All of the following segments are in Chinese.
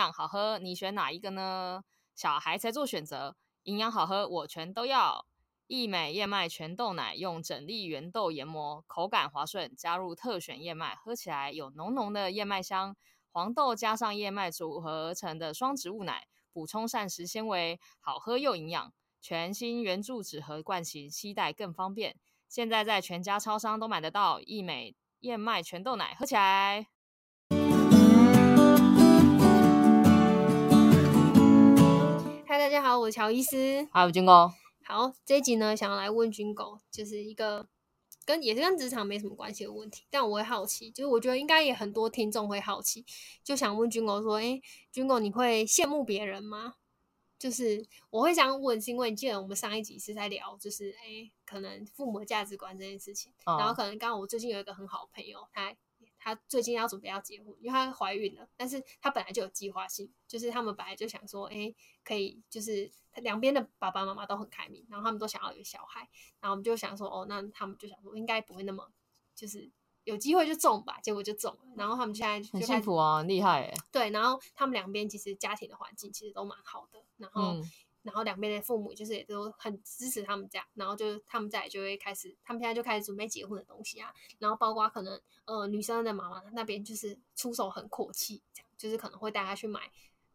养好喝，你选哪一个呢？小孩才做选择，营养好喝我全都要。益美燕麦全豆奶用整粒原豆研磨，口感滑顺，加入特选燕麦，喝起来有浓浓的燕麦香。黄豆加上燕麦组合而成的双植物奶，补充膳食纤维，好喝又营养。全新圆柱纸盒罐型，携带更方便。现在在全家超商都买得到益美燕麦全豆奶，喝起来。家好，我是乔医师，还有军哥。好，这一集呢，想要来问军狗，就是一个跟也是跟职场没什么关系的问题，但我会好奇，就是我觉得应该也很多听众会好奇，就想问军狗说，哎，军狗你会羡慕别人吗？就是我会想问，是因为你记得我们上一集是在聊，就是哎，可能父母的价值观这件事情，哦、然后可能刚好我最近有一个很好的朋友，他。她最近要准备要结婚，因为她怀孕了，但是她本来就有计划性，就是他们本来就想说，哎、欸，可以，就是两边的爸爸妈妈都很开明，然后他们都想要有小孩，然后我们就想说，哦，那他们就想说，应该不会那么，就是有机会就中吧，结果就中了，然后他们现在就很幸福啊，厉害哎，对，然后他们两边其实家庭的环境其实都蛮好的，然后。然后两边的父母就是也都很支持他们家，然后就他们家也就会开始，他们现在就开始准备结婚的东西啊。然后包括可能呃女生的妈妈那边就是出手很阔气，这样就是可能会带她去买，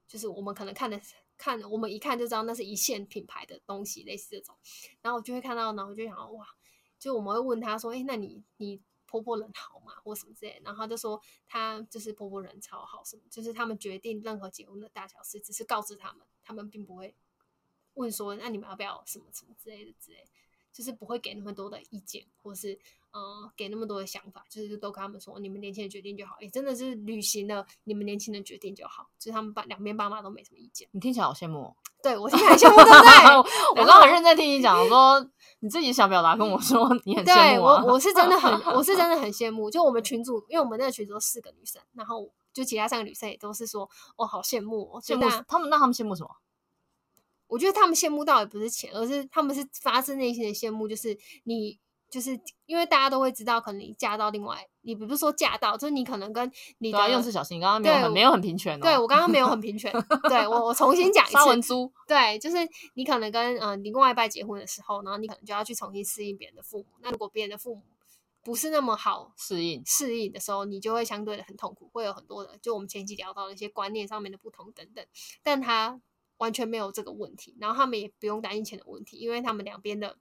就是我们可能看的看，我们一看就知道那是一线品牌的东西，类似这种。然后我就会看到，然后我就想哇，就我们会问他说，哎，那你你婆婆人好吗，或什么之类？然后他就说他就是婆婆人超好，什么就是他们决定任何结婚的大小事，只是告知他们，他们并不会。问说，那你们要不要什么什么之类的之类，就是不会给那么多的意见，或是呃给那么多的想法，就是都跟他们说，你们年轻人决定就好，也真的是履行了你们年轻人决定就好，就是他们爸两边爸妈都没什么意见。你听起来好羡慕哦，对我听起来羡慕，对不对？我刚很认真听你讲，我说 你自己想表达跟我说你很羡慕啊，对我我是真的很我是真的很羡慕，就我们群主，因为我们那个群主四个女生，然后就其他三个女生也都是说，哦，好羡慕哦，羡慕他们，那他们羡慕什么？我觉得他们羡慕到也不是钱，而是他们是发自内心的羡慕。就是你，就是因为大家都会知道，可能你嫁到另外，你不是说嫁到，就是你可能跟你的用词小心，刚刚没有很没有很平权哦。对我刚刚没有很平权，对我我重新讲一 文珠，对，就是你可能跟嗯、呃、你另外一半结婚的时候，然后你可能就要去重新适应别人的父母。那如果别人的父母不是那么好适应适应的时候，你就会相对的很痛苦，会有很多的，就我们前期聊到的一些观念上面的不同等等。但他。完全没有这个问题，然后他们也不用担心钱的问题，因为他们两边的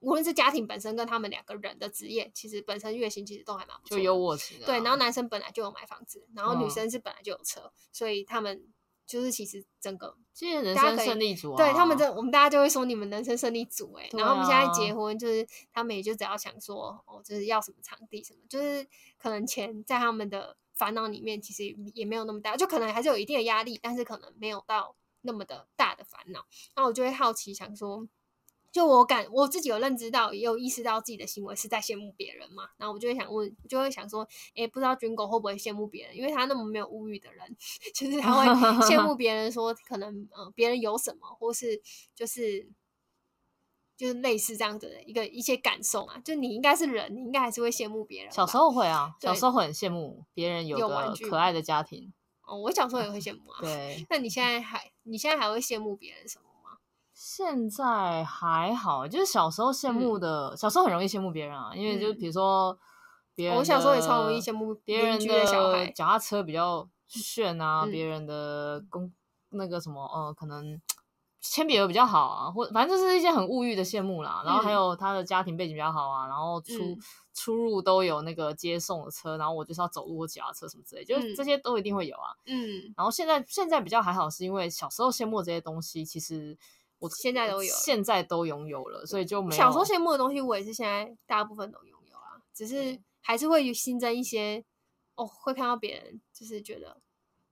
无论是家庭本身跟他们两个人的职业，其实本身月薪其实都还蛮不错，就优渥型的。对，然后男生本来就有买房子，然后女生是本来就有车，嗯、所以他们就是其实整个其实人生胜利组、啊，对他们这我们大家就会说你们人生胜利组哎、欸，然后我们现在结婚就是他们也就只要想说哦，就是要什么场地什么，就是可能钱在他们的烦恼里面其实也没有那么大，就可能还是有一定的压力，但是可能没有到。那么的大的烦恼，那我就会好奇想说，就我感我自己有认知到，也有意识到自己的行为是在羡慕别人嘛。然后我就会想问，就会想说，诶，不知道军狗会不会羡慕别人？因为他那么没有物欲的人，就是他会羡慕别人说，可能呃别人有什么，或是就是就是类似这样子的一个一些感受嘛。就你应该是人，你应该还是会羡慕别人。小时候会啊，小时候会很羡慕别人有个可爱的家庭。哦，我小时候也会羡慕啊。对，那你现在还，你现在还会羡慕别人什么吗？现在还好，就是小时候羡慕的，嗯、小时候很容易羡慕别人啊，因为就比如说别人、嗯，我小时候也超容易羡慕别人的小孩，脚踏车比较炫啊，别、嗯、人的工那个什么，呃，可能铅笔盒比较好啊，或反正就是一些很物欲的羡慕啦。然后还有他的家庭背景比较好啊，然后出。嗯出入都有那个接送的车，然后我就是要走路或脚踏车什么之类，就是这些都一定会有啊。嗯，然后现在现在比较还好，是因为小时候羡慕这些东西，其实我现在都有，现在都拥有了，所以就没有。小时候羡慕的东西，我也是现在大部分都拥有啊，只是还是会新增一些哦，会看到别人就是觉得。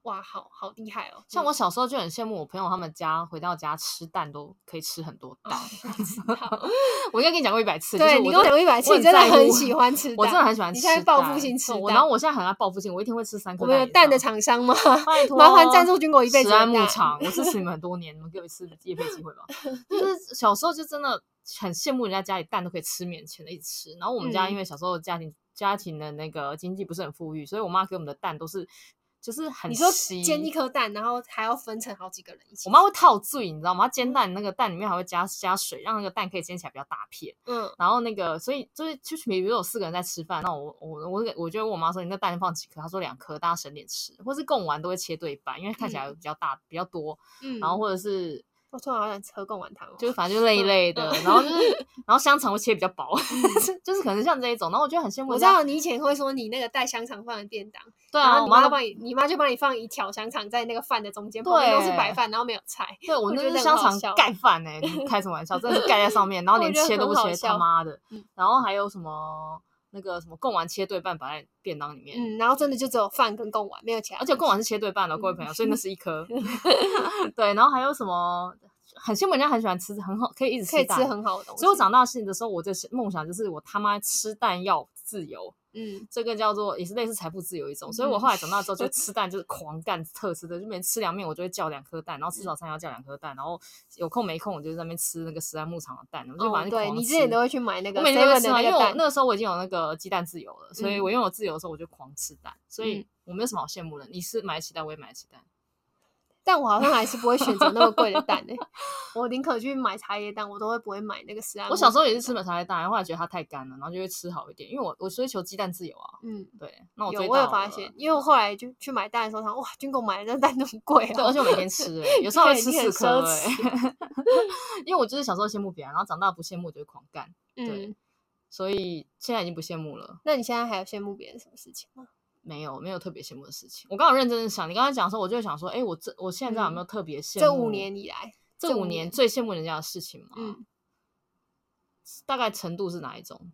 哇，好好厉害哦！像我小时候就很羡慕我朋友他们家回到家吃蛋都可以吃很多蛋。我应该跟你讲过一百次，对，你跟我讲过一百次，你真的 很喜欢吃蛋，我真的很喜欢吃。你现在报复性吃蛋，然后我现在很爱报复性，我一天会吃三颗。我们有蛋的厂商吗？拜托，麻烦赞助军狗一辈子。食安牧场，我支持你们很多年，你们给我一次业配机会吧。就是小时候就真的很羡慕人家家里蛋都可以吃免钱的一直吃，然后我们家因为小时候家庭家庭的那个经济不是很富裕，所以我妈给我们的蛋都是。就是很你说煎一颗蛋，然后还要分成好几个人一起。我妈会套醉，你知道吗？煎蛋那个蛋里面还会加加水，让那个蛋可以煎起来比较大片。嗯，然后那个所以就是就是比如说有四个人在吃饭，那我我我我就问我妈说，你那蛋放几颗？她说两颗，大家省点吃。或是贡丸都会切对半，因为看起来比较大、嗯、比较多。嗯，然后或者是。我突然好想吃贡丸汤，就是反正就那一类的，然后就是，然后香肠会切比较薄，就是可能像这一种，然后我觉得很羡慕。我知道你以前会说你那个带香肠饭的便当，对啊，我妈帮你，你妈就帮你放一条香肠在那个饭的中间，旁边都是白饭，然后没有菜。对，我那是香肠盖饭哎，开什么玩笑，真的是盖在上面，然后 连切都不切，他妈的。然后还有什么那个什么贡丸切对半摆在便当里面，嗯，然后真的就只有饭跟贡丸，没有其他。而且贡丸是切对半的，各位朋友，所以那是一颗。对，然后还有什么？很羡慕人家很喜欢吃很好，可以一直可以吃很好的东西。所以我长大的时候，我的梦想就是我他妈吃蛋要自由。嗯，这个叫做也是类似财富自由一种。所以我后来长大之后就吃蛋就是狂干特吃的，就每天吃凉面我就会叫两颗蛋，然后吃早餐要叫两颗蛋，然后有空没空我就在那边吃那个时代牧场的蛋，我就把那个。对，你之前都会去买那个，我每天都会吃啊，因为我那个时候我已经有那个鸡蛋自由了，所以我拥有自由的时候我就狂吃蛋，所以我没有什么好羡慕的。你是买得起蛋，我也买得起蛋。但我好像还是不会选择那么贵的蛋诶，我宁可去买茶叶蛋，我都会不会买那个实安。我小时候也是吃了茶叶蛋，后来觉得它太干了，然后就会吃好一点，因为我我追求鸡蛋自由啊。嗯，对。那我有我有发现，因为我后来就去买蛋的时候，他哇，军购买的这蛋那么贵啊！对，而且我每天吃，有时候会吃四颗诶。因为我就是小时候羡慕别人，然后长大不羡慕就会狂干。对，所以现在已经不羡慕了。那你现在还有羡慕别人什么事情吗？没有，没有特别羡慕的事情。我刚好认真的想，你刚才讲的时候，我就想说，哎，我这我现在有没有特别羡慕？这五年以来，这五年最羡慕人家的事情吗？嗯，大概程度是哪一种？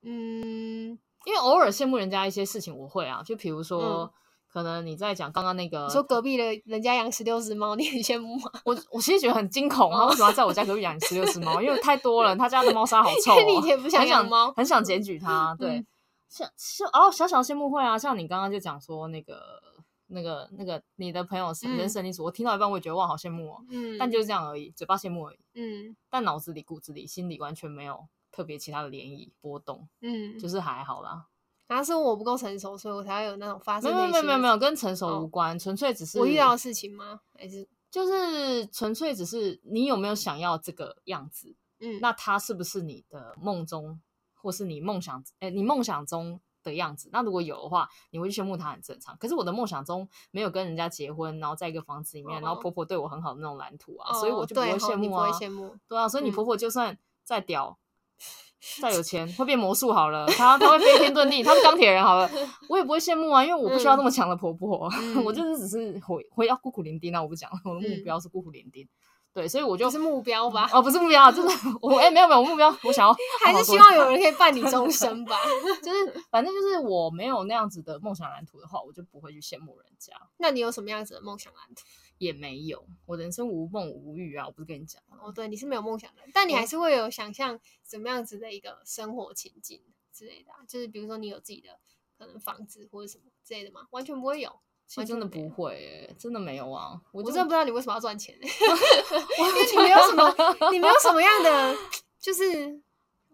嗯，因为偶尔羡慕人家一些事情，我会啊，就比如说，可能你在讲刚刚那个，说隔壁的人家养十六只猫，你很羡慕吗？我我其实觉得很惊恐，啊为什么要在我家隔壁养十六只猫？因为太多了，他家的猫砂好臭，你以前不想养猫，很想检举他，对。像像哦，小小羡慕会啊，像你刚刚就讲说那个那个那个你的朋友是人生地不熟，我听到一半我也觉得哇，好羡慕哦。嗯，但就是这样而已，嘴巴羡慕而已。嗯，但脑子里、骨子里、心里完全没有特别其他的涟漪波动。嗯，就是还好啦。然后是我不够成熟，所以我才会有那种发生。没有没有没有没有，跟成熟无关，纯粹只是我遇到的事情吗？还是就是纯粹只是你有没有想要这个样子？嗯，那他是不是你的梦中？或是你梦想，哎、欸，你梦想中的样子，那如果有的话，你会去羡慕他，很正常。可是我的梦想中没有跟人家结婚，然后在一个房子里面，哦、然后婆婆对我很好的那种蓝图啊，哦、所以我就不会羡慕啊。羡慕，对啊，所以你婆婆就算再屌、嗯、再有钱，会变魔术好了，她她会飞天遁地，她是钢铁人好了，我也不会羡慕啊，因为我不需要那么强的婆婆，嗯、我就是只是回回要孤苦伶仃，那我不讲了，我的目标是孤苦伶仃。对，所以我就是目标吧？哦，不是目标，真的，我哎，没有没有目标，我想要 还是希望有人可以伴你终生吧。就是反正就是我没有那样子的梦想蓝图的话，我就不会去羡慕人家。那你有什么样子的梦想蓝图？也没有，我人生无梦无欲啊！我不是跟你讲哦，对，你是没有梦想的，但你还是会有想象怎么样子的一个生活情境之类的，就是比如说你有自己的可能房子或者什么之类的吗？完全不会有。其实真的不会、欸，真的没有啊！我真的不知道你为什么要赚钱、欸，因为你没有什么，你没有什么样的就是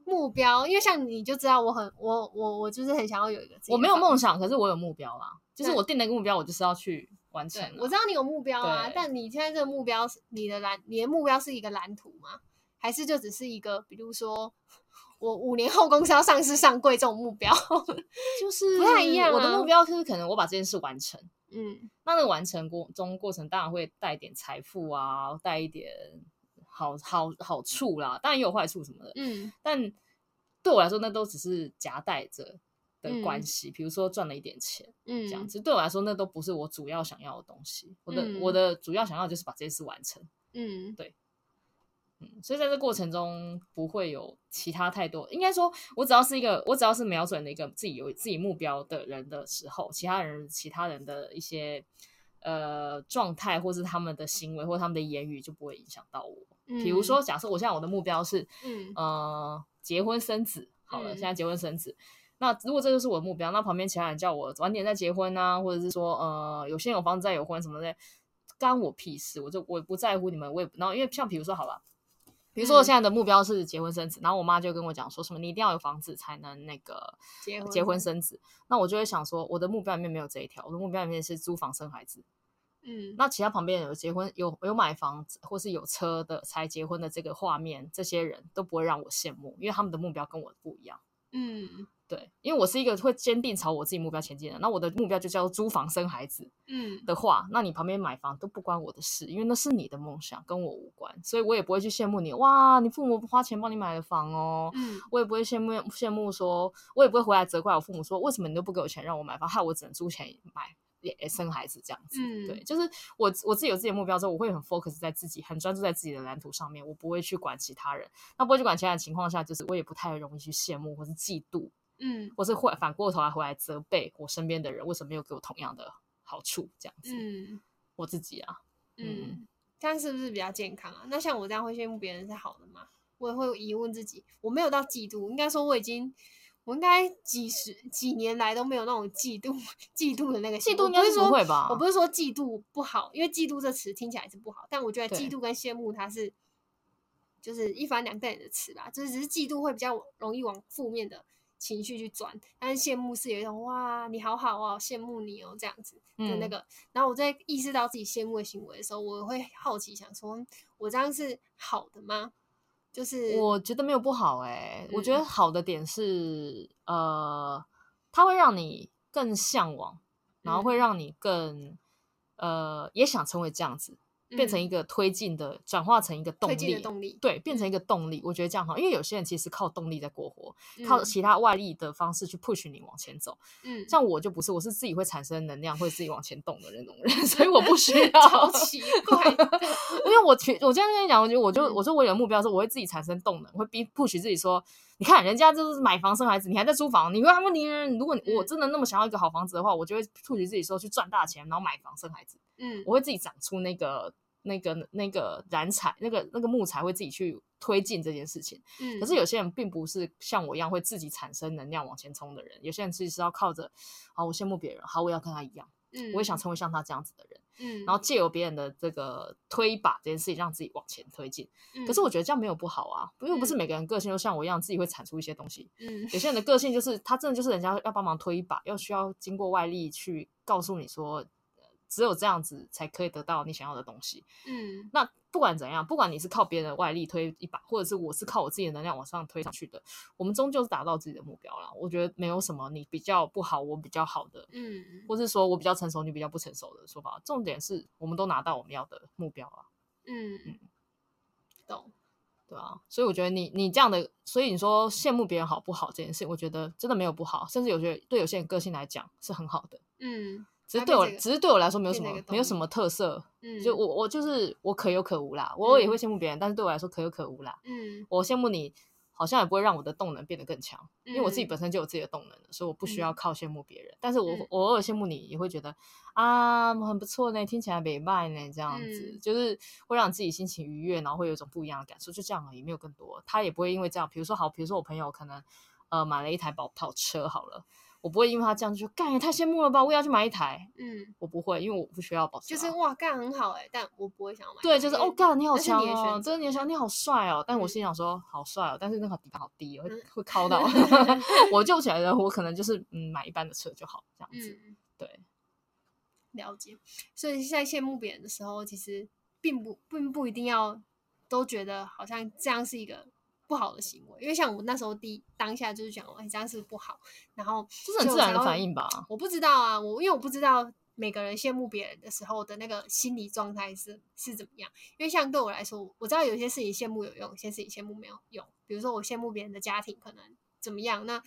目标。因为像你就知道，我很我我我就是很想要有一个，我没有梦想，可是我有目标啦。就是我定了一个目标，我就是要去完成。我知道你有目标啊，但你现在这个目标是你的蓝，你的目标是一个蓝图吗？还是就只是一个，比如说我五年后公司要上市上柜这种目标，就是不太一样、啊。我的目标就是可能我把这件事完成。嗯，那那个完成过中过程当然会带一点财富啊，带一点好好好处啦，当然也有坏处什么的。嗯，但对我来说，那都只是夹带着的关系。嗯、比如说赚了一点钱，嗯，这样子对我来说，那都不是我主要想要的东西。我的、嗯、我的主要想要就是把这件事完成。嗯，对。所以在这过程中不会有其他太多，应该说，我只要是一个，我只要是瞄准了一个自己有自己目标的人的时候，其他人其他人的一些呃状态，或是他们的行为，或他们的言语就不会影响到我。嗯、比如说，假设我现在我的目标是，嗯呃结婚生子，好了，嗯、现在结婚生子，那如果这就是我的目标，那旁边其他人叫我晚点再结婚啊，或者是说呃有先有房子再有婚什么的，干我屁事，我就我不在乎你们，我也不，然后因为像比如说好了。比如说我现在的目标是结婚生子，嗯、然后我妈就跟我讲说什么你一定要有房子才能那个结婚生子，那我就会想说我的目标里面没有这一条，我的目标里面是租房生孩子。嗯，那其他旁边有结婚有有买房子或是有车的才结婚的这个画面，这些人都不会让我羡慕，因为他们的目标跟我不一样。嗯，对，因为我是一个会坚定朝我自己目标前进的，那我的目标就叫做租房生孩子。嗯，的话，那你旁边买房都不关我的事，因为那是你的梦想，跟我无关，所以我也不会去羡慕你。哇，你父母花钱帮你买的房哦。嗯，我也不会羡慕羡慕说，我也不会回来责怪我父母说，为什么你都不给我钱让我买房，害我只能租钱买。也生孩子这样子，嗯、对，就是我我自己有自己的目标之后，我会很 focus 在自己，很专注在自己的蓝图上面，我不会去管其他人。那不会去管其他人的情况下，就是我也不太容易去羡慕或是嫉妒，嗯，或是会反过头来回来责备我身边的人为什么没有给我同样的好处，这样子。嗯，我自己啊，嗯，嗯，这样是不是比较健康啊？那像我这样会羡慕别人是好的吗？我也会疑问自己，我没有到嫉妒，应该说我已经。我应该几十几年来都没有那种嫉妒、嫉妒的那个嫉妒，应该是不会吧？我不是说嫉妒不好，因为嫉妒这词听起来是不好，但我觉得嫉妒跟羡慕它是就是一反两瞪眼的词吧，就是只是嫉妒会比较容易往负面的情绪去转，但是羡慕是有一种哇，你好好哦，羡慕你哦这样子的那个。嗯、然后我在意识到自己羡慕的行为的时候，我会好奇想说，我这样是好的吗？就是我觉得没有不好哎、欸，嗯、我觉得好的点是，呃，它会让你更向往，然后会让你更，呃，也想成为这样子。变成一个推进的，转化成一个动力，动力对，变成一个动力。我觉得这样好，因为有些人其实靠动力在过活，靠其他外力的方式去 push 你往前走。嗯，像我就不是，我是自己会产生能量，会自己往前动的那种人，所以我不需 要。超奇怪，因为我去，我今天跟你讲，我觉得我就我说我有目标的时候，我会自己产生动能，会逼 push 自己说，你看人家就是买房生孩子，你还在租房，你为什么你如果我真的那么想要一个好房子的话，我就会 push 自己说去赚大钱，然后买房生孩子。嗯，我会自己长出那个。那个那个燃柴，那个那个木材会自己去推进这件事情。嗯，可是有些人并不是像我一样会自己产生能量往前冲的人。有些人其实是要靠着，好，我羡慕别人，好，我要跟他一样，嗯，我也想成为像他这样子的人，嗯，然后借由别人的这个推把这件事情，让自己往前推进。嗯，可是我觉得这样没有不好啊，因为不是每个人个性都像我一样，自己会产出一些东西。嗯，有些人的个性就是他真的就是人家要帮忙推一把，要需要经过外力去告诉你说。只有这样子才可以得到你想要的东西。嗯，那不管怎样，不管你是靠别人的外力推一把，或者是我是靠我自己的能量往上推上去的，我们终究是达到自己的目标了。我觉得没有什么你比较不好，我比较好的，嗯，或是说我比较成熟，你比较不成熟的说法。重点是我们都拿到我们要的目标了。嗯嗯，懂，对啊。所以我觉得你你这样的，所以你说羡慕别人好不好这件事，我觉得真的没有不好，甚至有些对有些人个性来讲是很好的。嗯。只是对我，只是对我来说没有什么，没有什么特色。嗯，就我，我就是我可有可无啦。我也会羡慕别人，但是对我来说可有可无啦。嗯，我羡慕你，好像也不会让我的动能变得更强，因为我自己本身就有自己的动能，所以我不需要靠羡慕别人。但是我我偶尔羡慕你，也会觉得啊，很不错呢，听起来美迈呢，这样子就是会让自己心情愉悦，然后会有一种不一样的感受，就这样而已，没有更多。他也不会因为这样，比如说好，比如说我朋友可能呃买了一台跑跑车好了。我不会因为他这样就说干也太羡慕了吧，我也要去买一台。嗯，我不会，因为我不需要保持。就是哇干很好哎、欸，但我不会想要买。对，就是哦干你好强哦，真的你想你好帅哦，但我心想说好帅哦，但是那个底盘好低哦，会会靠到。我救起来的，我可能就是嗯买一般的车就好这样子。嗯、对，了解。所以在羡慕别人的时候，其实并不并不一定要都觉得好像这样是一个。不好的行为，因为像我那时候第一当下就是讲，哎，这样是不是不好？然后这是很自然的反应吧？我不知道啊，我因为我不知道每个人羡慕别人的时候的那个心理状态是是怎么样。因为像对我来说，我知道有些事情羡慕有用，有些事情羡慕没有用。比如说我羡慕别人的家庭可能怎么样，那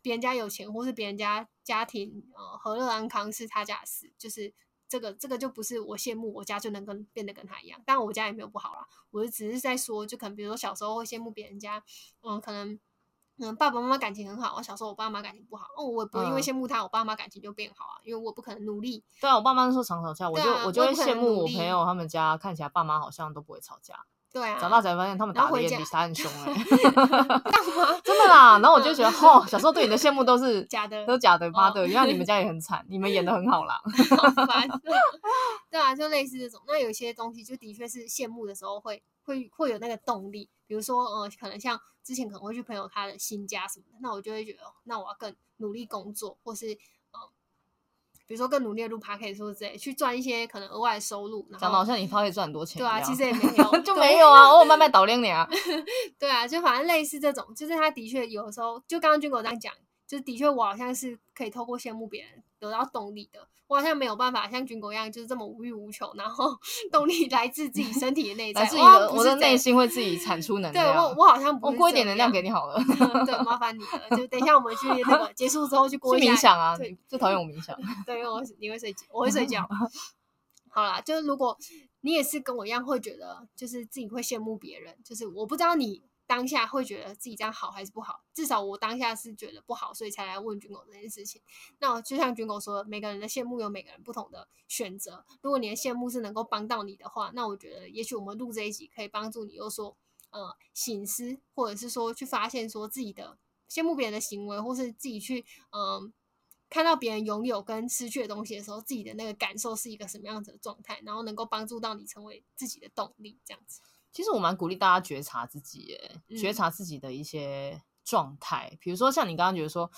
别人家有钱，或是别人家家庭呃和乐安康是他家的事，就是。这个这个就不是我羡慕我家就能跟变得跟他一样，但我家也没有不好啦，我就只是在说，就可能比如说小时候会羡慕别人家，嗯，可能嗯爸爸妈妈感情很好，我小时候我爸妈感情不好，哦，我不会因为羡慕他，嗯、我爸妈感情就变好啊，因为我不可能努力。对啊，我爸妈那时候常吵架，我就、啊、我就会羡慕我朋友他们家看起来爸妈好像都不会吵架。对啊，长大才发现他们打的也比他很凶哎、欸？真的啦，然后我就觉得，吼、哦，小时候对你的羡慕都是假的，都是假的，妈的，原来你们家也很惨，你们演的很好啦。好烦。对啊，就类似这种，那有些东西就的确是羡慕的时候会会会有那个动力。比如说，呃，可能像之前可能会去朋友他的新家什么的，那我就会觉得，那我要更努力工作，或是呃，比如说更努力录 podcast 说之类，去赚一些可能额外的收入。讲的好像你 podcast 赚很多钱。对啊，其实也没有，就没有啊，偶尔慢慢倒亮你啊。对啊，就反正类似这种，就是他的确有时候，就刚刚军狗这样讲。就是的确，我好像是可以透过羡慕别人得到动力的。我好像没有办法像军狗一样，就是这么无欲无求，然后 动力来自自己身体的内在。来自己的，我的内心会自己产出能量。对我，我好像不。我过一点能量给你好了。对，麻烦你了。就等一下我们去那个结束之后去过一下。冥想啊，对，最讨厌我冥想。对，因为我你会睡觉，我会睡觉。好啦，就是如果你也是跟我一样会觉得，就是自己会羡慕别人，就是我不知道你。当下会觉得自己这样好还是不好？至少我当下是觉得不好，所以才来问军狗这件事情。那就像军狗说，每个人的羡慕有每个人不同的选择。如果你的羡慕是能够帮到你的话，那我觉得也许我们录这一集可以帮助你，又说呃醒思，或者是说去发现说自己的羡慕别人的行为，或是自己去嗯、看到别人拥有跟失去的东西的时候，自己的那个感受是一个什么样子的状态，然后能够帮助到你成为自己的动力，这样子。其实我蛮鼓励大家觉察自己，耶，觉察自己的一些状态。比如说像你刚刚觉得说，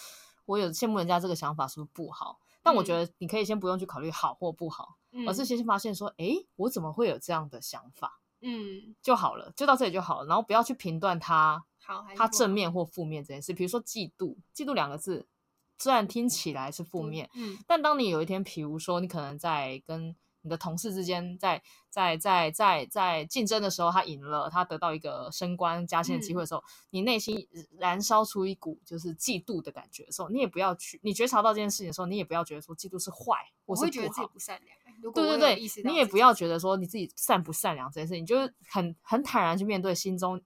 我有羡慕人家这个想法是不是不好？但我觉得你可以先不用去考虑好或不好，而是先发现说，哎，我怎么会有这样的想法？嗯，就好了，就到这里就好了。然后不要去评断他，好，它正面或负面这件事。比如说嫉妒，嫉妒两个字虽然听起来是负面，嗯，但当你有一天，比如说你可能在跟你的同事之间在在在在在竞争的时候，他赢了，他得到一个升官加薪的机会的时候，嗯、你内心燃烧出一股就是嫉妒的感觉的时候，你也不要去，你觉察到这件事情的时候，你也不要觉得说嫉妒是坏，我是不好，我会觉得自己不善良。对对对，你也不要觉得说你自己善不善良这件事情，你就是很很坦然去面对心中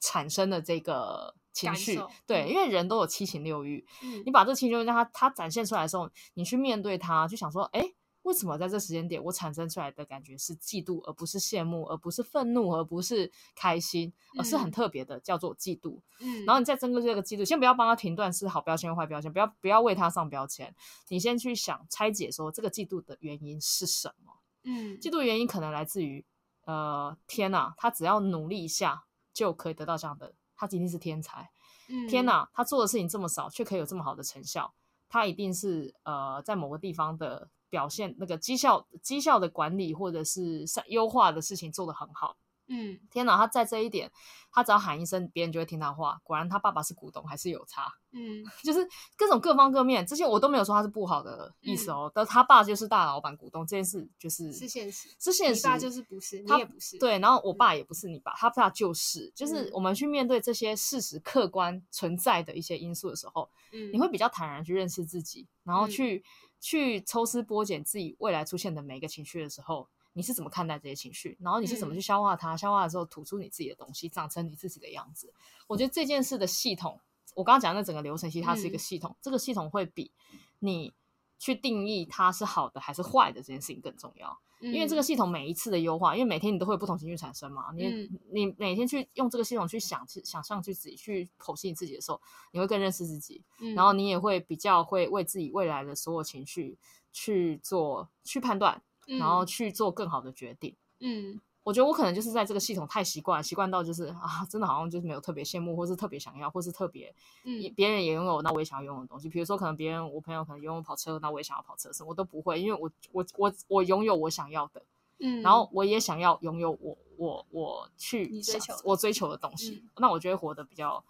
产生的这个情绪。对，因为人都有七情六欲，嗯、你把这七情六欲让他他展现出来的时候，你去面对他，就想说，哎。为什么在这时间点我产生出来的感觉是嫉妒，而不是羡慕，而不是愤怒，而不是开心，而是很特别的，叫做嫉妒。嗯，然后你再针对这个嫉妒，先不要帮他停断是好标签坏标签，不要不要为他上标签，你先去想拆解说这个嫉妒的原因是什么。嗯，嫉妒的原因可能来自于，呃，天哪，他只要努力一下就可以得到这样的，他一定是天才。嗯，天哪，他做的事情这么少却可以有这么好的成效，他一定是呃在某个地方的。表现那个绩效绩效的管理或者是优化的事情做得很好，嗯，天哪，他在这一点，他只要喊一声，别人就会听他话。果然他爸爸是股东，还是有差，嗯，就是各种各方各面，这些我都没有说他是不好的意思哦。但他爸就是大老板股东这件事，就是是现实，是现实。你爸就是不是，他你也不是，对。然后我爸也不是你爸，他爸就是，就是我们去面对这些事实客观存在的一些因素的时候，嗯，你会比较坦然去认识自己，然后去。去抽丝剥茧自己未来出现的每一个情绪的时候，你是怎么看待这些情绪？然后你是怎么去消化它？嗯、消化了之后吐出你自己的东西，长成你自己的样子。我觉得这件事的系统，我刚刚讲的那整个流程，其实它是一个系统。嗯、这个系统会比你去定义它是好的还是坏的这件事情更重要。因为这个系统每一次的优化，因为每天你都会有不同情绪产生嘛，你、嗯、你每天去用这个系统去想、去想象、去自己去剖析你自己的时候，你会更认识自己，嗯、然后你也会比较会为自己未来的所有情绪去做去判断，嗯、然后去做更好的决定，嗯。我觉得我可能就是在这个系统太习惯，习惯到就是啊，真的好像就是没有特别羡慕，或是特别想要，或是特别，嗯，别人也拥有，那我也想要拥有的东西。比如说，可能别人我朋友可能拥有跑车，那我也想要跑车，什么我都不会，因为我我我我拥有我想要的，嗯，然后我也想要拥有我我我去追求我追求的东西。嗯、那我觉得活得比较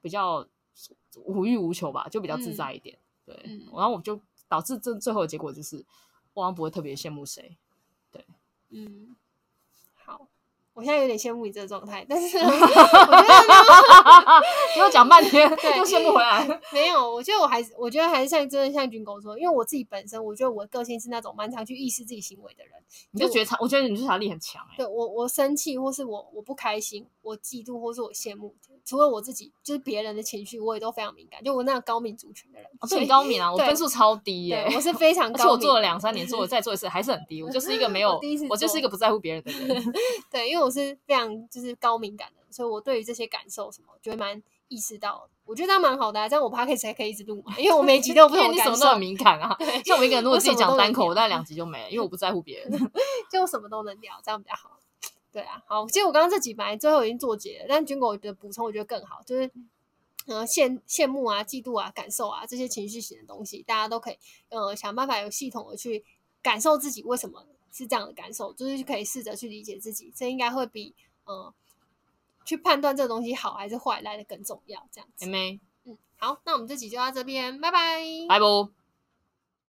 比较无欲无求吧，就比较自在一点。嗯、对，嗯、然后我就导致这最后的结果就是，我好像不会特别羡慕谁。对，嗯。好。我现在有点羡慕你这个状态，但是 我觉得又 讲半天，对又羡慕回来。没有，我觉得我还是，我觉得还是像真的像军狗说，因为我自己本身，我觉得我的个性是那种蛮常去意识自己行为的人。你就觉察，我觉得你觉察力很强哎、欸。对我，我生气，或是我我不开心，我嫉妒，或是我羡慕，除了我自己，就是别人的情绪，我也都非常敏感。就我那个高敏族群的人，哦、所以高敏啊，我分数超低耶、欸。我是非常高敏，我做了两三年，做了再做一次还是很低。我就是一个没有，我就是一个不在乎别人的人。对，因为。我是非常就是高敏感的，所以我对于这些感受什么，我觉得蛮意识到。我觉得这样蛮好的、啊，这样我 Podcast 才可以一直录嘛，因为我每集都有不同 感受。你什么都很敏感啊，对像我一个人如果自己讲单口，我大概两集就没了，因为我不在乎别人，嗯、就什么都能聊，这样比较好。对啊，好，其实我刚刚这几排最后已经做结了，但军狗的补充我觉得更好，就是呃羡羡慕啊、嫉妒啊、感受啊这些情绪型的东西，大家都可以呃想办法有系统的去感受自己为什么是这样的感受，就是可以试着去理解自己，这应该会比呃去判断这个东西好还是坏来的更重要。这样子，妹妹，嗯，好，那我们这集就到这边，拜拜，拜拜。